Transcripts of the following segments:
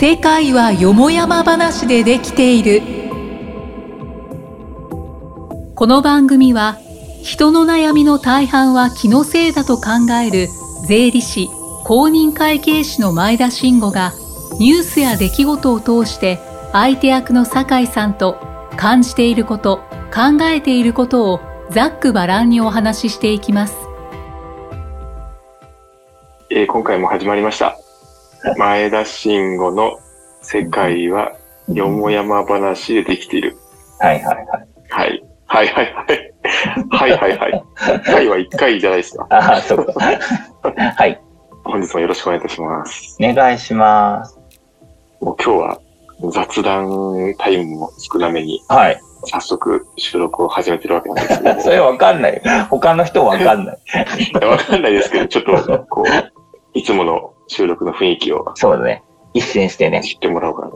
世界はよもやま話でできている。この番組は人の悩みの大半は気のせいだと考える税理士公認会計士の前田慎吾がニュースや出来事を通して相手役の酒井さんと感じていること考えていることをざっくばらんにお話ししていきます、えー今回も始まりました。前田慎吾の世界はよもやま話でできている。はいはいはい。はい。はいはいはい。はいはいはい。はいは1回じゃないですか。ああ、そうか。はい。本日もよろしくお願いいたします。お願いします。もう今日は雑談タイムも少なめに。はい。早速収録を始めてるわけなんですけど。それわかんない。他の人わかんない。わかんないですけど、ちょっと、こう、いつもの収録の雰囲気をそうだね。一新してね。知ってもらおうか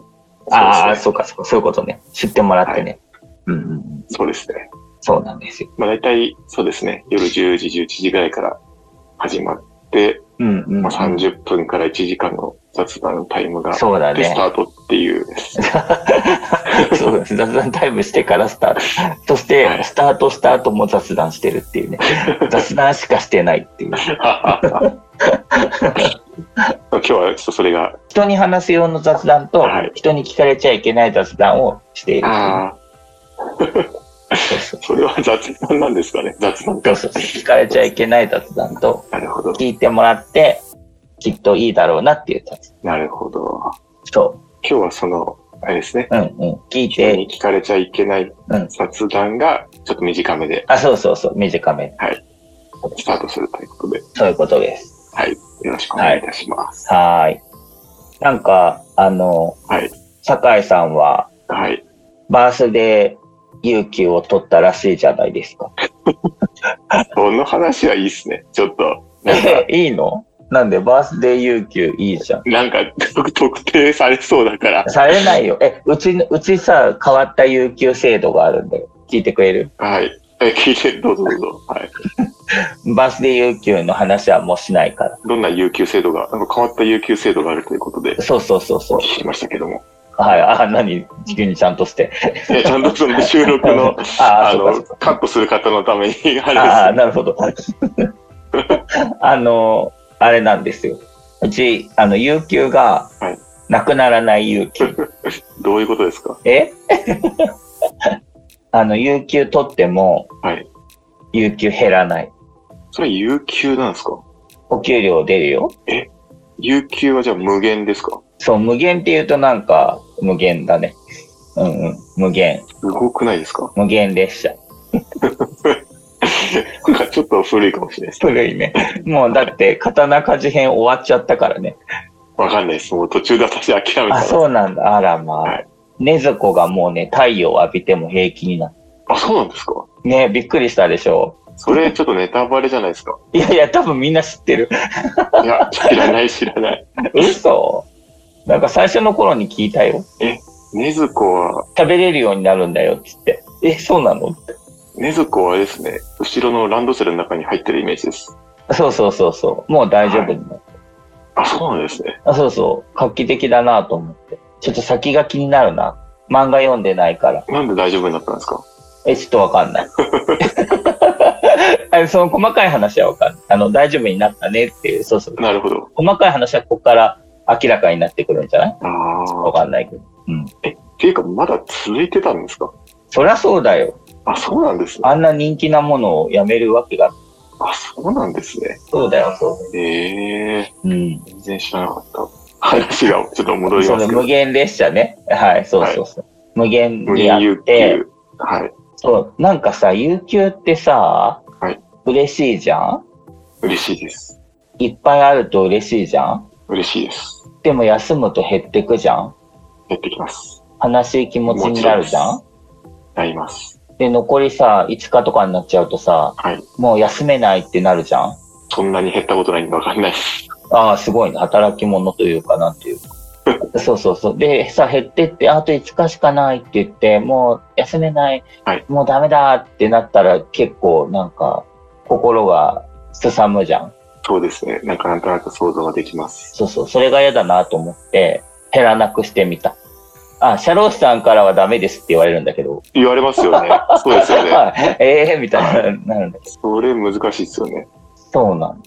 な。ああ、そそうかそうか。そういうことね。知ってもらってね。うんうんうん。そうですね。そうなんですよ。まあ大体、そうですね。夜10時、11時ぐらいから始まって、うんうん、まあ、30分から1時間の雑談タイムがそうだねスタ。ートっていう。そうです。雑談タイムしてからスタート。そして、はいスタートした後も雑談してるっていうね。雑談しかしてないっていう。今日はちょっとそれが、人に話す用の雑談と、はい人に聞かれちゃいけない雑談をしている。ああ、それは雑談なんですかね？雑談かそう。そう聞かれちゃいけない雑談と、なるほど。聞いてもらって、きっといいだろうなっていう雑談。なるほど。そ今日はその、あれですね。う。うんうん。聞い人にて、聞かれちゃいけないうん。雑談がちょっと短めであ、そうそうそう。短め。スタートするということで、そういうことです。はい。よろしくお願いいたします。はーい。なんか、あの、はい。酒井さんは、はい。バースデー有給を取ったらしいじゃないですか。この話はいいっすね。ちょっと、え、いいの？なんで、バースデー有給いいじゃん。なんか特特定されそうだから。されないよ。え、うちの、うちさ、変わった有給制度があるんだよ。聞いてくれる？はい。え、聞いて、どうぞどうぞ。はい。バースデー有給の話はもうしないから。どんな有給制度が、なんか変わった有給制度があるということで、そうそうそうそう。聞きましたけども。はい、あ、何？急にちゃんとして。いやちゃんとその 収録の、ああのカットする方のために、あああ、れなるほど。あの、あれなんですよ。うち、あの、有給がはい、なくならない有給。です。どういうことですか？え？あの、有給取っても、はい。有給減らない。それ有給なんですか？お給料出るよ。有給はじゃあ無限ですか？そう、無限って言うとなんか、無限だね。うんうん、無限。すごくないですか？無限列車。なんかちょっと古いかもしれないです。古いね。もうだって、刀鍛冶編終わっちゃったからね。わかんないです。もう途中で私諦めたあ、ら。そうなんだ。あらまあ。はいねずこがもうね、太陽を浴びても平気になっあ、そうなんですか？た。ねびっくりしたでしょ。それちょっとネタバレじゃないですか。いやいや、多分みんな知ってる。いや、知らない知らない。嘘なんか最初の頃に聞いたよ。ねずこは、食べれるようになるんだよっつって。え、そうなの？って。ねずこはですね、後ろのランドセルの中に入ってるイメージです。そうそうそうそう。もう大丈夫になる。あ、そうなんですね。あそうそう。画期的だなと思って。ちょっと先が気になるな。漫画読んでないから。なんで大丈夫になったんですか？え、ちょっとわかんない。あその細かい話はわかんない。あの、大丈夫になったねっていう、そうそう。なるほど。細かい話はここから明らかになってくるんじゃない？あわあ。かんないけど。うん。っていうか、まだ続いてたんですか？そりゃそうだよ。あ、そうなんですね。あんな人気なものをやめるわけが。あ、そうなんですね。そうだよ、そうええうん。全然知らなかった。話がちょっと戻りそますけ無限列車ね。はい、そうそうそう。無限無限有って、給。はい。そう、なんかさ、有給ってさ、はい嬉しいじゃん？嬉しいです。いっぱいあると嬉しいじゃん？嬉しいです。でも休むと減ってくじゃん？やってきます。悲しい気持ちになるじゃん？なります。で、残りさ、5日とかになっちゃうとさ、はい。もう休めないってなるじゃん？そんなに減ったことないんでわかんないです。ああ、すごいね。働き者というか、なんていうか。そうそうそう。で、さ、減ってって、あと5日しかないって言って、もう休めない、はいもうダメだってなったら、結構なんか、心がすさむじゃん。そうですね。なんかなんとなく想像ができます。そうそう。それが嫌だなと思って、減らなくしてみた。あ、社労士さんからはダメですって言われるんだけど。言われますよね。そうですよね。は いええみたいになるんだけど。それ難しいですよね。そうなん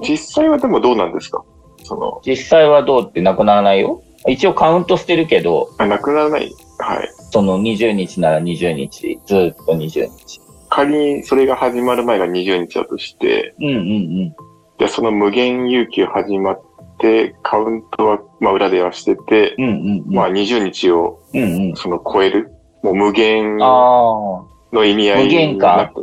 実際はでもどうなんですか？その、実際はどうってなくならないよ。一応カウントしてるけど、あなくならない。はい。その20日なら20日、ずーっと20日。仮にそれが始まる前が20日だとして、うんうんうん。じゃあその無限有給始まって、カウントは、まあ、裏ではしてて、うんうんうん。まあ、20日をうんうん。その超える、もう無限。の意味合い無限感なく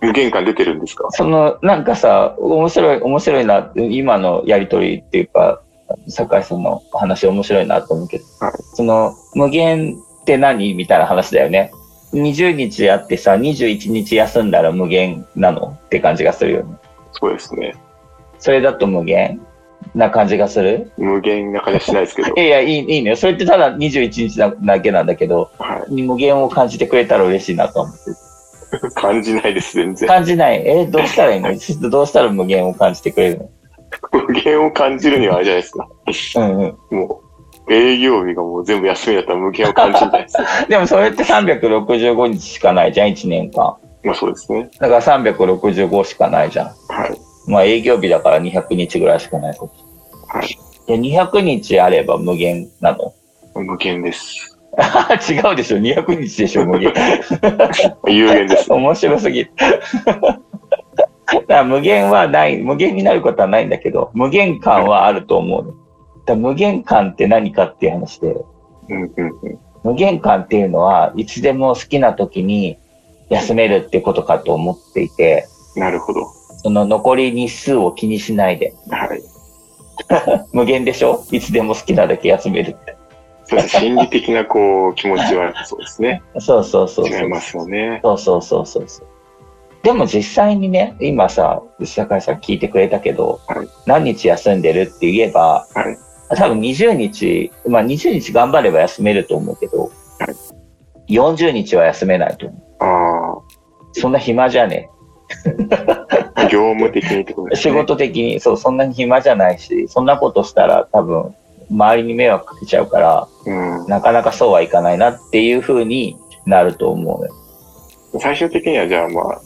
無限感出てるんですか？その、なんかさ、面白い、面白いなって、今のやりとりっていうか、酒井さんの話面白いなと思うけど、はいその、無限って何？みたいな話だよね。20日あってさ、21日休んだら無限なの？って感じがするよね。そうですね。それだと無限な感じがする？無限な感じはしないですけどい。や いや、いい、いいのよ。それってただ21日なだけなんだけど、はい。無限を感じてくれたら嬉しいなと思って。感じないです、全然。感じない？え、どうしたらいいの？どうしたら無限を感じてくれる無限を感じるにはあれじゃないですか。のうんうん。もう、営業日がもう全部休みだったら無限を感じるじゃないですか。でもそれって365日しかないじゃん、1年間。まあそうですね。だから365しかないじゃん。はい。まあ営業日だから200日ぐらいしかないこと。はい。で、200日あれば無限なの？無限です。違うでしょ ?200 日でしょ無限。有限です。面白すぎる。だから無限はない、無限になることはないんだけど、無限感はあると思うの。だ無限感って何かっていう話で、うんうんうん。無限感っていうのはいつでも好きな時に休めるってことかと思っていて、なるほど。その残り日数を気にしないで。はい。無限でしょ？いつでも好きなだけ休めるって。そうです。心理的なこう、気持ちはそうですね。そうそうそうそう。違いますよね。そうそうそうそうそう。でも実際にね、今さ、坂井さん聞いてくれたけど、はい何日休んでるって言えば、はい多分20日、まあ20日頑張れば休めると思うけど、はい40日は休めないと思う。あそんな暇じゃねあ、業務的にってことえ。ですね。仕事的に、そう、そんなに暇じゃないし、そんなことしたら多分、周りに迷惑かけちゃうから、うん。なかなかそうはいかないなっていう風になると思うよ。最終的にはじゃあまあ、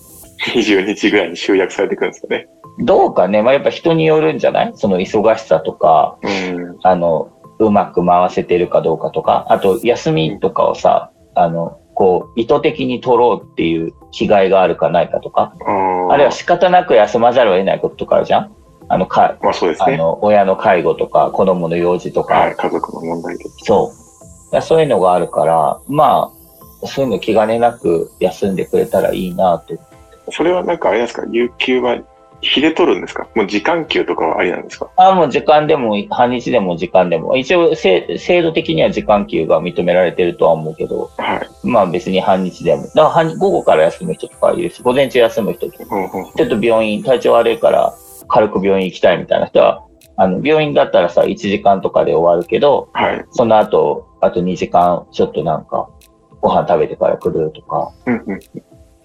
20日ぐらいに集約されていくんですかね。どうかね、まあ、やっぱ人によるんじゃない？その忙しさとか、うん。あの、うまく回せてるかどうかとか、あと休みとかをさ、あの、こう、意図的に取ろうっていう気概があるかないかとか、ああるいは仕方なく休まざるを得ないこととかあるじゃん？あの、か、まあそうですね。あの、親の介護とか、子供の用事とか、はい。家族の問題で。そう。そういうのがあるから、まあ、そういうの気兼ねなく休んでくれたらいいなと。それはなんかあれですか？有給は日で取るんですか？もう時間給とかはありなんですか？あもう時間でも、半日でも時間でも。一応、せ制度的には時間給が認められてるとは思うけど、はい。まあ別に半日でも。だから半午後から休む人とかいるし、午前中休む人とか、ちょっと病院、体調悪いから軽く病院行きたいみたいな人は、あの、病院だったらさ、1時間とかで終わるけど、はい。その後、あと2時間、ちょっとなんか、ご飯食べてから来るとか、うんうん。っ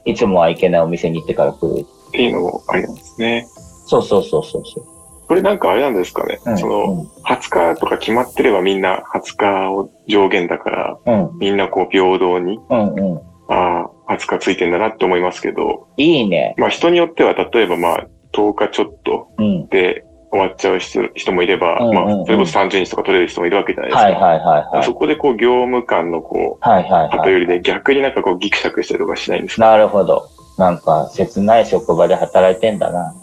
いつもは行けないお店に行ってから来る。ていうのもありなんですね。そうそうそうそうそう。これなんかあれなんですかね、うん、その、20日とか決まってればみんな20日を上限だから、うん、うん、みんなこう平等に、うん、うん。ああ、20日ついてんだなって思いますけど、いいね。まあ人によっては例えばまあ10日ちょっとうん。で終わっちゃう人人もいれば、うんまあそれこそ30日とか取れる人もいるわけじゃないですか。はいはいはいはい。そこでこう業務間のこう、はいはいはい。偏りで逆になんかこうギクシャクしたりとかしないんですか？なるほど。なんか、切ない職場で働いてんだな。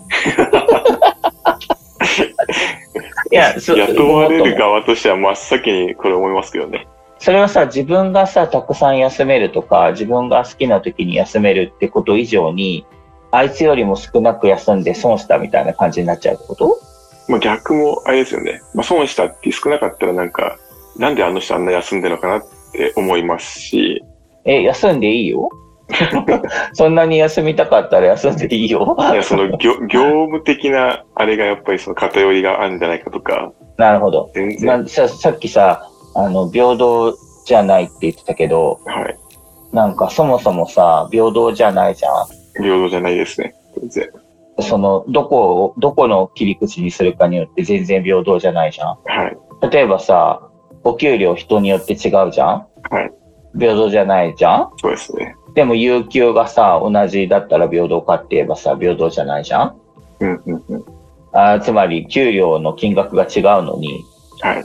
いや、そ雇われる側としては真っ先にこれ思いますけどね。それはさ、自分がさ、たくさん休めるとか、自分が好きな時に休めるってこと以上に、あいつよりも少なく休んで損したみたいな感じになっちゃうってこと？まあ逆もあれですよね。まあ損したって少なかったらなんか、なんであの人あんな休んでるのかなって思いますし、え、休んでいいよ そんなに休みたかったら休んでいいよいや、その業業務的なあれがやっぱりその偏りがあるんじゃないかとか、なるほど。全然、まあ、ささっきさ、あの、平等じゃないって言ってたけど、はい。なんかそもそもさ、平等じゃないじゃん。平等じゃないですね。全然。その、どこを、どこの切り口にするかによって全然平等じゃないじゃん。はい。例えばさ、お給料人によって違うじゃんはい。平等じゃないじゃんそうですね。でも有給がさ、同じだったら平等かって言えばさ、平等じゃないじゃん？うんうんうん。あーつまり、給料の金額が違うのに、はい。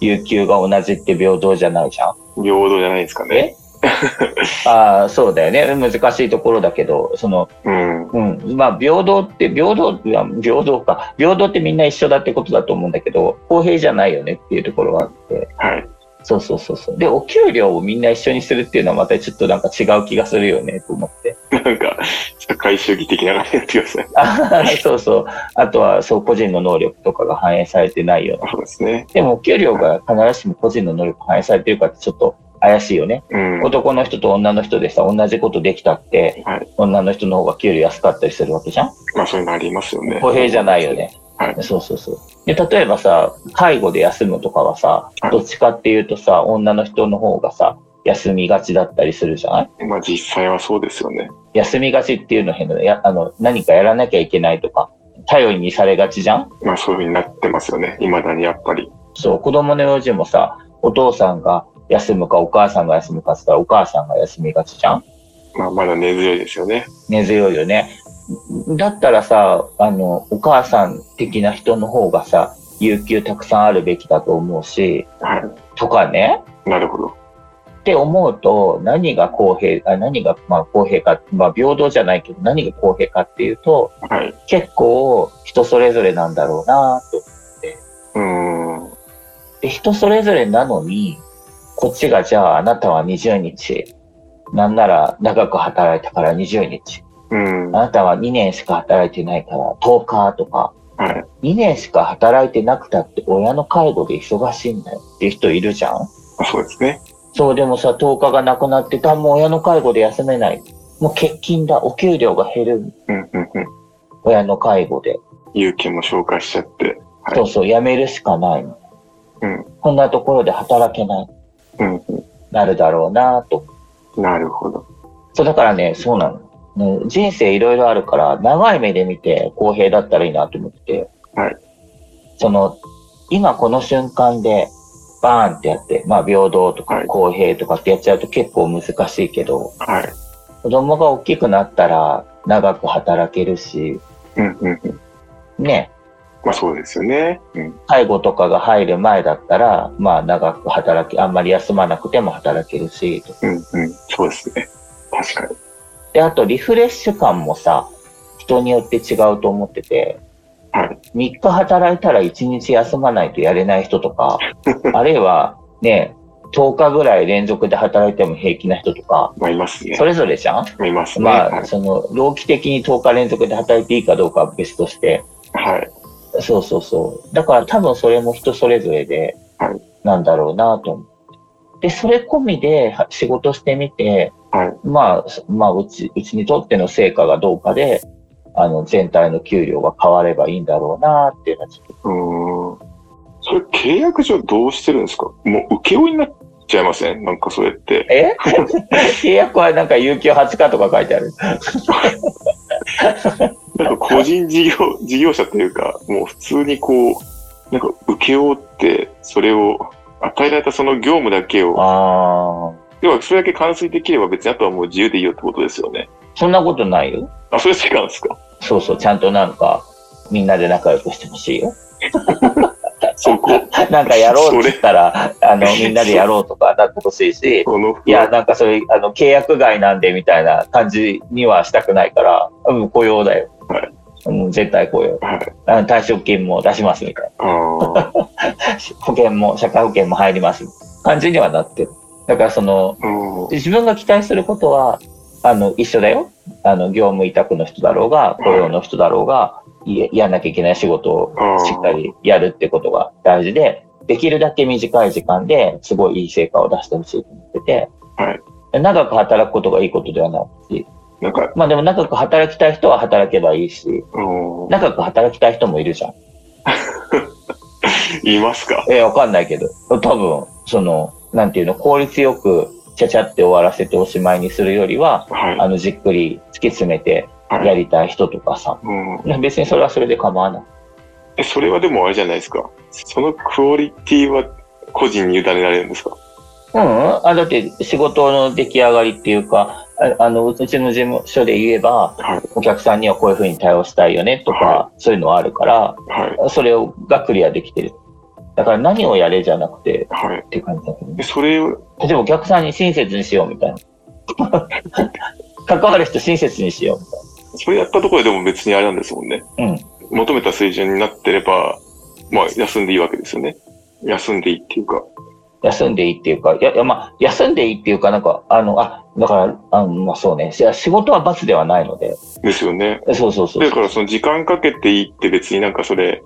有給が同じって平等じゃないじゃん？平等じゃないですかね。ああ、そうだよね。難しいところだけど、その、うん。うん。まあ、平等って、平等、平等か。平等ってみんな一緒だってことだと思うんだけど、公平じゃないよねっていうところがあって。はい。そうそうそうそう。で、お給料をみんな一緒にするっていうのはまたちょっとなんか違う気がするよね、と思って。なんか、社会主義的な感じになってください。あそうそう。あとは、そう、個人の能力とかが反映されてないような。そうですね。でも、お給料が必ずしも個人の能力反映されてるかってちょっと怪しいよね。うん。男の人と女の人でさ、同じことできたって、はい。女の人の方が給料安かったりするわけじゃんまあ、そういうのありますよね。公平じゃないよね。はいそうそうそう。で、例えばさ、介護で休むとかはさは、いどっちかっていうとさ、女の人の方がさ、休みがちだったりするじゃない？まあ、実際はそうですよね。休みがちっていうの変だね。や、あの、何かやらなきゃいけないとか、頼りにされがちじゃん？まあ、そういうふうになってますよね。未だにやっぱり。そう、子供の用事もさ、お父さんが休むかお母さんが休むかって言ったらお母さんが休みがちじゃん？まあ、まだ根強いですよね。根強いよね。だったらさ、あの、お母さん的な人の方がさ、有給たくさんあるべきだと思うし、はとかね。い。なるほど。って思うと、何が公平、あ何がまあ公平か、まあ平等じゃないけど、何が公平かっていうと、はい。結構人それぞれなんだろうなと。うーん。で、人それぞれなのに、こっちがじゃああなたは20日、なんなら長く働いたから20日、うん。はあなたは2年しか働いてないから10日とか、い。2年しか働いてなくたって親の介護で忙しいんだよっていう人いるじゃんあそうですね。そう、でもさ、10日がなくなってた、もう親の介護で休めない。もう欠勤だ、お給料が減る、うん、うん、うん。親の介護で。有権も消化しちゃって。はいそうそう、辞めるしかないの。うん。こんなところで働けない、うん、うなるだろうなと。ん。なるほど。そう、だからね、そうなの。ね人生いろいろあるから、長い目で見て公平だったらいいなと思ってて。はい。その、今この瞬間で、バーンってやって、まあ平等とかはい公平とかってやっちゃうと結構難しいけど、はい。子供が大きくなったら長く働けるし、うん、うん、うん。ね、まあ、そうですよね。うん。介護とかが入る前だったら、まあ長く働き、あんまり休まなくても働けるし、とうん、うん。そうですね。確かに。で、あとリフレッシュ感もさ、人によって違うと思ってて、はい。3日働いたら1日休まないとやれない人とか、あるいはね、10日ぐらい連続で働いても平気な人とか、まあ、いますねそ。れぞれじゃん？いますね。まあ、はい。その、労基的に10日連続で働いていいかどうかは別として、はい。そうそうそう。だから多分それも人それぞれではい、なんだろうなと思う。で、それ込みでは仕事してみて、はい。まあ、まあ、うち、うちにとっての成果がどうかで、あの、全体の給料が変わればいいんだろうなっていうのはちょっとうーん。それ契約上どうしてるんですか？もう請負になっちゃいません？なんかそれって。え？契約はなんか有給8日とか書いてある。なんか個人事業、事業者というか、もう普通にこう、なんか請負って、それを、与えられたその業務だけを、ああ。要はそれだけ完遂できれば別にあとはもう自由でいいよってことですよね。そんなことないよ。あ、それ違うんですか？そうそう、ちゃんとなんか、みんなで仲良くしてほしいよ。そこ、なんかやろうって言ったら、あの、みんなでやろうとかなってほしいし、いや、なんかそういう、あの、契約外なんでみたいな感じにはしたくないから、うん、雇用だよ。はいうん、絶対雇用。はい。退職金も出しますみたいな。保険も、社会保険も入ります。感じにはなってる。だからその、うん。自分が期待することは、あの、一緒だよ。あの、業務委託の人だろうが、雇用の人だろうが、いやんなきゃいけない仕事をしっかりやるってことが大事で、できるだけ短い時間ですごいいい成果を出してほしいと思ってて、はい長く働くことがいいことではないし、なんか、まあでも長く働きたい人は働けばいいし、うん。長く働きたい人もいるじゃん。言 いますか？えーわかんないけど、多分、その、なんていうの、効率よく、ちゃちゃって終わらせておしまいにするよりは、はい。あの、じっくり突き詰めてはいやりたい人とかさ、うん。別にそれはそれで構わない。え、それはでもあれじゃないですか。そのクオリティは個人に委ねられるんですか？うん。あ、だって仕事の出来上がりっていうか、ああの、うちの事務所で言えば、はい。お客さんにはこういうふうに対応したいよねとか、はそういうのはあるから、はい。それをがクリアできてる。だから何をやれじゃなくてはい。って感じだけどねで、。それを、例えばお客さんに親切にしようみたいな。関わる人親切にしようみそれやったところででも別にあれなんですもんね。たいな。うん。求めた水準になってれば、まあ、休んでいいわけですよね。休んでいいっていうか。休んでいいっていうか、いや、いやまあ、休んでいいっていうか、なんか、あの、あ、だから、あまあそうね。仕事は罰ではないので。ですよね。そうそうそうだからその時間かけていいって別になんかそれ、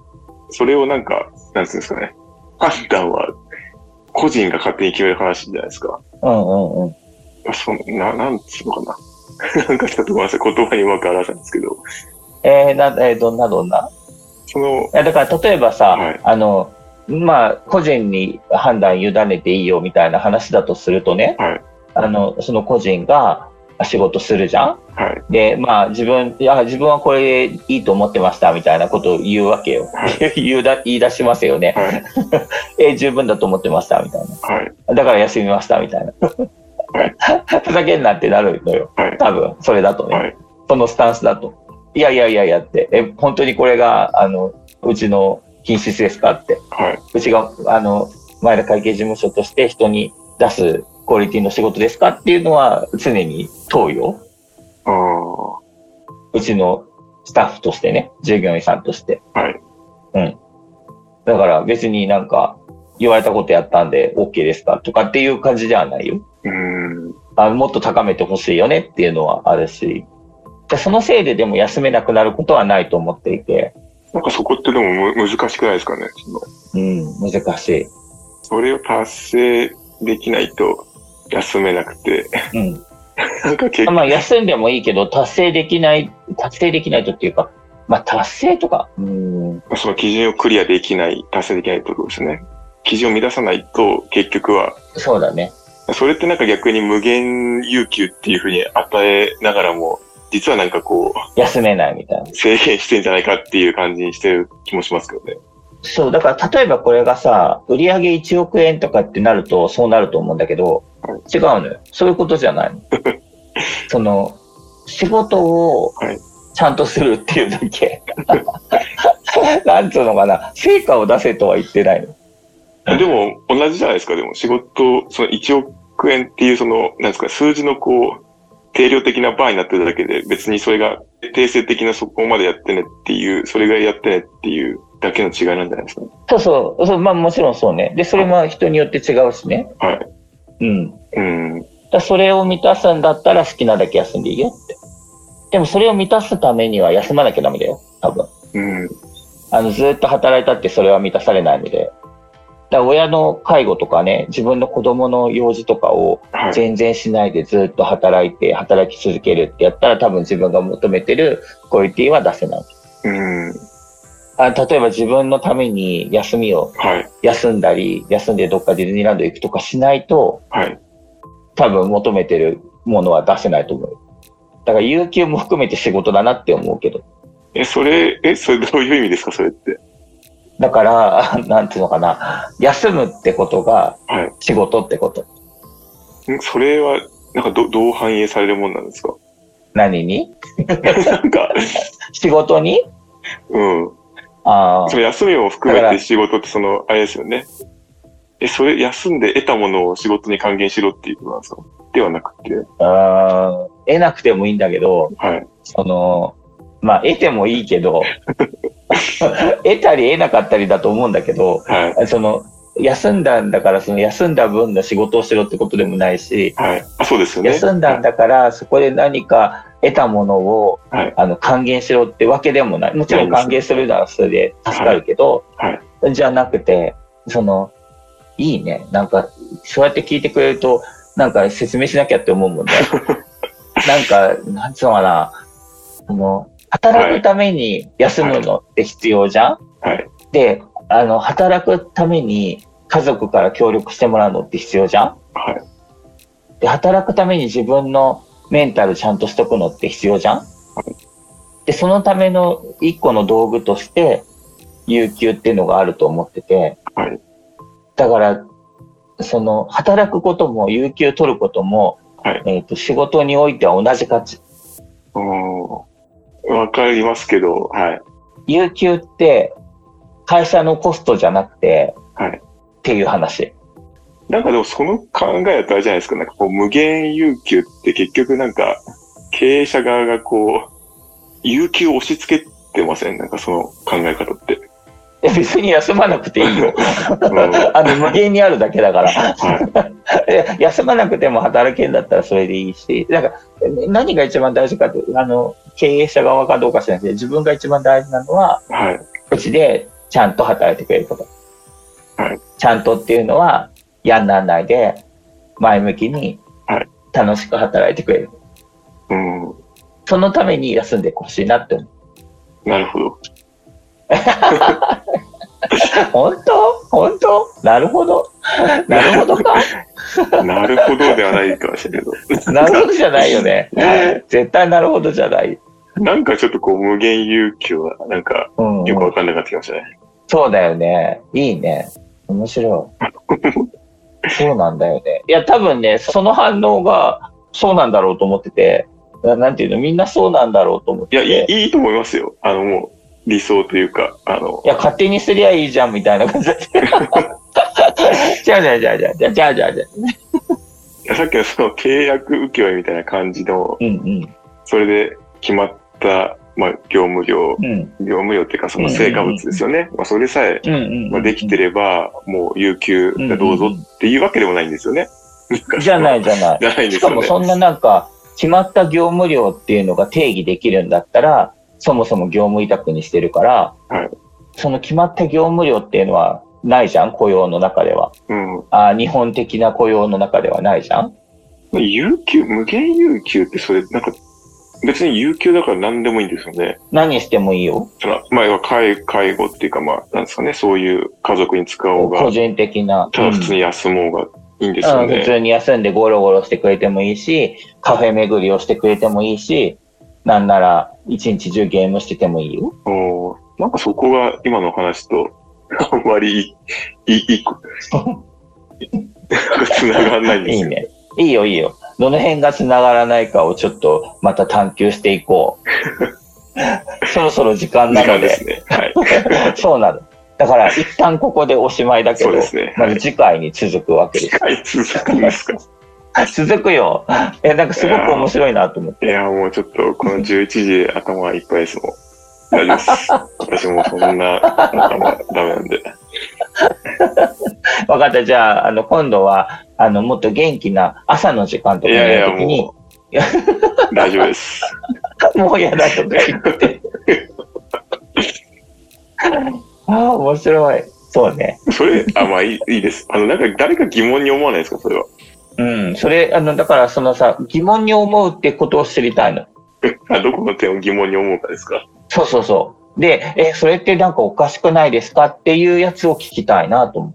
それをなんか、なんつうんですかね。判断は個人が勝手に決める話じゃないですか。うんうんうん。そのな、なんつうのかな。なんかちょっとごめんなさい。言葉にうまく表せないんですけど。えー、な、えーどんなどんな？その、いや、だから例えばさ、はいあの、まあ、個人に判断委ねていいよみたいな話だとするとね、はいあの、その個人が仕事するじゃん？はい。で、まあ、自分、いや、自分はこれでいいと思ってましたみたいなことを言うわけよ。は 言うだ、言い出しますよね。はい。え、十分だと思ってましたみたいはい。な。だから休みましたみたいな。はい ふざけんなってなるのよ。はい。多分、それだとね。はい。そのスタンスだと。いやいやいやいやって、え、本当にこれが、あの、うちの品質ですかって。はい。うちが、あの、前田会計事務所として人に出すクオリティの仕事ですかっていうのは常に問うよ。ああ。うちのスタッフとしてね、従業員さんとして。はい。うん。だから別になんか、言われたことやったんで OK ですかとかっていう感じではないよ。うーん。あもっと高めてほしいよねっていうのはあるし。でそのせいででも休めなくなることはないと思っていて、なんかそこってでもむ難しくないですかね。そのうん、難しい。それを達成できないと休めなくて、うん。なんか結まあ休んでもいいけど、達成できない、達成できないとっていうか、まあ達成とか、うん、構その基準をクリアできない、達成できないってことですね。基準を満たさないと結局は、そうだね。それってなんか逆に無限有給っていうふうに与えながらも、実はなんかこう、休めないみたいな。制限してんじゃないかっていう感じにしてる気もしますけどね。そう、だから例えばこれがさ、売上1億円とかってなるとそうなると思うんだけど、違うのよ。そういうことじゃないの。その、仕事をはいちゃんとするっていうだけ。なんつうのかな、成果を出せとは言ってないの。でも同じじゃないですか、でも仕事、その1億円っていうその、なんですか、数字のこう、定量的なバーになってるだけで、別にそれが定性的なそこまでやってねっていう、それがやってねっていうだけの違いなんじゃないですか、ね。そうそう、そうまあもちろんそうね。で、それも人によって違うしね。はい。うん。うん。だそれを満たすんだったら好きなだけ休んでいいよって。でもそれを満たすためには休まなきゃダメだよ。多分。うん。あの、ずっと働いたってそれは満たされないので。だ親の介護とかね、自分の子供の用事とかをはい。全然しないでずっと働いて、働き続けるってやったら多分自分が求めてるクオリティは出せない。うん。あ例えば自分のために休みをはい。休んだり、休んでどっかディズニーランド行くとかしないと、はい。多分求めてるものは出せないと思う。だから有給も含めて仕事だなって思うけど。え、それ、え、それどういう意味ですか、それって？だから、なんていうのかな。休むってことがはい仕事ってこと。ん？それは、なんかど、どう反映されるもんなんですか？何に？なんか、仕事に？うん。ああそ。の休みも含めて仕事ってその、あれですよね。え、それ、休んで得たものを仕事に還元しろっていうことなんですか？ではなくて、あー得なくてもいいんだけど、はい。その、まあ、得てもいいけど、得たり得なかったりだと思うんだけど、はい。その、休んだんだから、その休んだ分の仕事をしろってことでもないし、はい。あ、そうですよね。休んだんだから、そこで何か得たものを、はいあの、還元しろってわけでもない。もちろん還元するならそれで助かるけど、はいじゃなくて、その、いいね。なんか、そうやって聞いてくれると、なんか説明しなきゃって思うもんね。なんか、なんつうのかな。あの、働くために休むのって必要じゃん、はい。で、あの、働くために家族から協力してもらうのって必要じゃん？はい。で、働くために自分のメンタルちゃんとしとくのって必要じゃん？で、そのための一個の道具として、有給っていうのがあると思ってて、はい。だから、その、働くことも、有給取ることも、はいえっ、と、仕事においては同じ価値。うん。わかりますけど、はい。有給って、会社のコストじゃなくて、はいっていう話。なんかでもその考えだとあれじゃないですか。なんかこう無限有給って結局なんか経営者側がこう、有給を押し付けてません？なんかその考え方って。いや別に休まなくていいよ。うんあの、無限にあるだけだから。はい。で休まなくても働けんだったらそれでいいし、なんか、何が一番大事かって、あの、経営者側かどうか知らないけど、自分が一番大事なのは、はい。うちでちゃんと働いてくれること。はいちゃんとっていうのは、やんなんないで、前向きにはい、楽しく働いてくれる。うん。そのために休んでほしいなって思う。なるほど。本当？本当？なるほど。なるほどか？なるほどではないかもしれないけど。なるほどじゃないよね。絶対なるほどじゃない。なんかちょっとこう無限有給はなんかうん、よくわかんなかったきましたね。そうだよね。いいね。面白い。そうなんだよね。いや、多分ね、その反応がそうなんだろうと思ってて、ななんていうの、みんなそうなんだろうと思っいや、てて。いい、いいと思いますよ。あのもう理想というか、あのい、や、勝手にすりゃいいじゃんみたいな感じで。じゃあじゃあじゃあじゃあじゃあじゃあじゃあじゃあ。さっきのその契約請負みたいな感じの、うんうん。それで決まった、まあ、業務量、うん。業務量っていうかその成果物ですよね。まあ、それさえ。まあ、できてれば、もう有給がどうぞっていうわけでもないんですよね。じゃないじゃない。じゃないんでしすよね。かもそんななんか、決まった業務量っていうのが定義できるんだったら、そもそも業務委託にしてるから、はいその決まった業務量っていうのはないじゃん、雇用の中では。うん。あ日本的な雇用の中ではないじゃん？有給、無限有給ってそれ、なんか、別に有給だから何でもいいんですよね。何してもいいよ。その、まあ、要は介介護っていうか、まあ、なんですかね、そういう家族に使おうが個、人的な。ただ普通に休もうがいいんですよね。うん普通に休んでゴロゴロしてくれてもいいし、カフェ巡りをしてくれてもいいし、なんなら一日中ゲームしててもいいよ。おーなんかそこが今の話と、あんまりいい、いい、いい、繋がらないんですよ。いいね。いいよいいよ。どの辺が繋がらないかをちょっとまた探求していこう。そろそろ時間なので。ですね。はい。そうなの。だから一旦ここでおしまいだけどそうで、すね。はい。まず次回に続くわけです。はい、続くんですか？続くよ。え、なんかすごく面白いなと思って。いや、もうちょっと、この11時で頭がいっぱいですもん。大丈夫です。私もそんな頭ダメなんで。わかった。じゃあ、あの、今度は、あの、もっと元気な朝の時間とかにいやいや、やるときにも、う、大丈夫です。もう嫌だとか言って。ああ、面白い。そうね。それ、あ、まあいいいいです。あの、なんか誰か疑問に思わないですか、それは。うん。それ、あの、だからそのさ、疑問に思うってことを知りたいの。あどこの点を疑問に思うかですか？そうそうそう。で、え、それってなんかおかしくないですかっていうやつを聞きたいなと思う。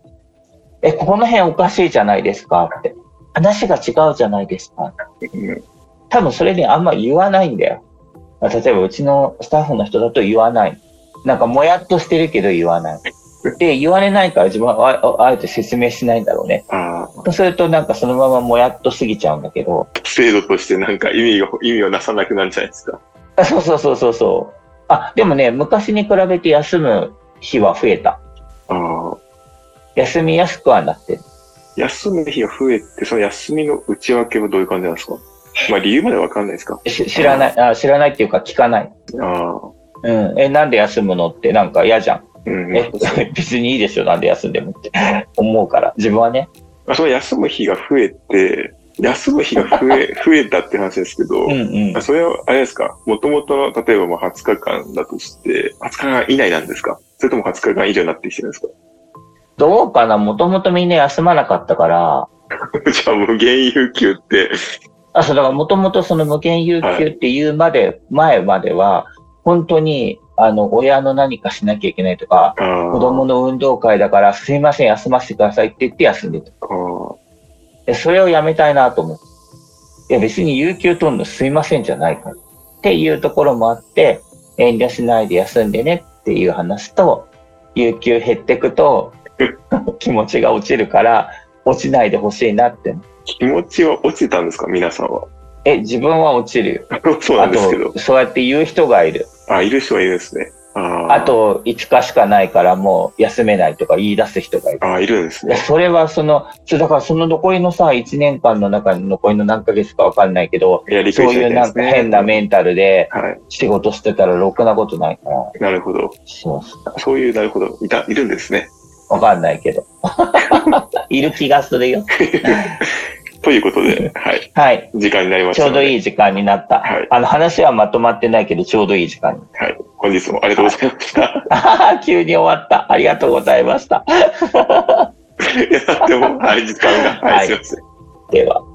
え、ここの辺おかしいじゃないですかって。話が違うじゃないですか。うん多分それであんま言わないんだよ。例えばうちのスタッフの人だと言わない。なんかもやっとしてるけど言わない。で、言われないから自分はあえて説明しないんだろうね。ああ、そうするとなんかそのままもやっと過ぎちゃうんだけど。制度としてなんか意味が、意味をなさなくなるんじゃないですか。あそうそうそうそうそう。あ、でもね、昔に比べて休む日は増えた。ああ、休みやすくはなってる。休む日が増えて、その休みの内訳はどういう感じなんですか？まあ理由までわかんないですか？し知らないあ、知らないっていうか聞かない。ああ、うん。え、なんで休むのってなんか嫌じゃん。うん。え、別にいいでしょ、なんで休んでもって 思うから。自分はね。まあ、その休む日が増えて、休む日が増え、増えたって話ですけど、うんうん。あ。それは、あれですか？もともとの、例えばまあ20日間だとして、20日間以内なんですか？それとも20日間以上になってきてるんですか？どうかな？もともとみんな休まなかったから、じゃあ無限有給って、あ、そう、だからもともとその無限有給っていうまで、前までは、本当に、あの、親の何かしなきゃいけないとか、あ子供の運動会だから、すいません、休ませてくださいって言って休んでた。で、それをやめたいなと思って。いや、別に有給取るのすいませんじゃないから。っていうところもあって、遠慮しないで休んでねっていう話と、有給減ってくと、気持ちが落ちるから、落ちないでほしいなって。気持ちは落ちてたんですか？皆さんは。え、自分は落ちるよ。そうなあんですけどと、。そうやって言う人がいる。あ、いる人はいるんですね。あと、5日しかないからもう休めないとか言い出す人がいる。あいるんですね。それはその、だからその残りのさ、1年間の中の残りの何ヶ月かわかんないけど、やりくりしそういうなんか。変なメンタルではい。仕事してたらろくなことないから。なるほど。そうそう。そういう、なるほど。いた、いるんですね。わかんないけど。いる気がするよ。ということで、はい。はい。時間になりましちょたので。うどいい時間になった。はいあの話はまとまってないけど、ちょうどいい時間に。はい。本日もありがとうございました。あ 急に終わった。ありがとうございました。いや、でも、はい、時間が。はい、すいません。では。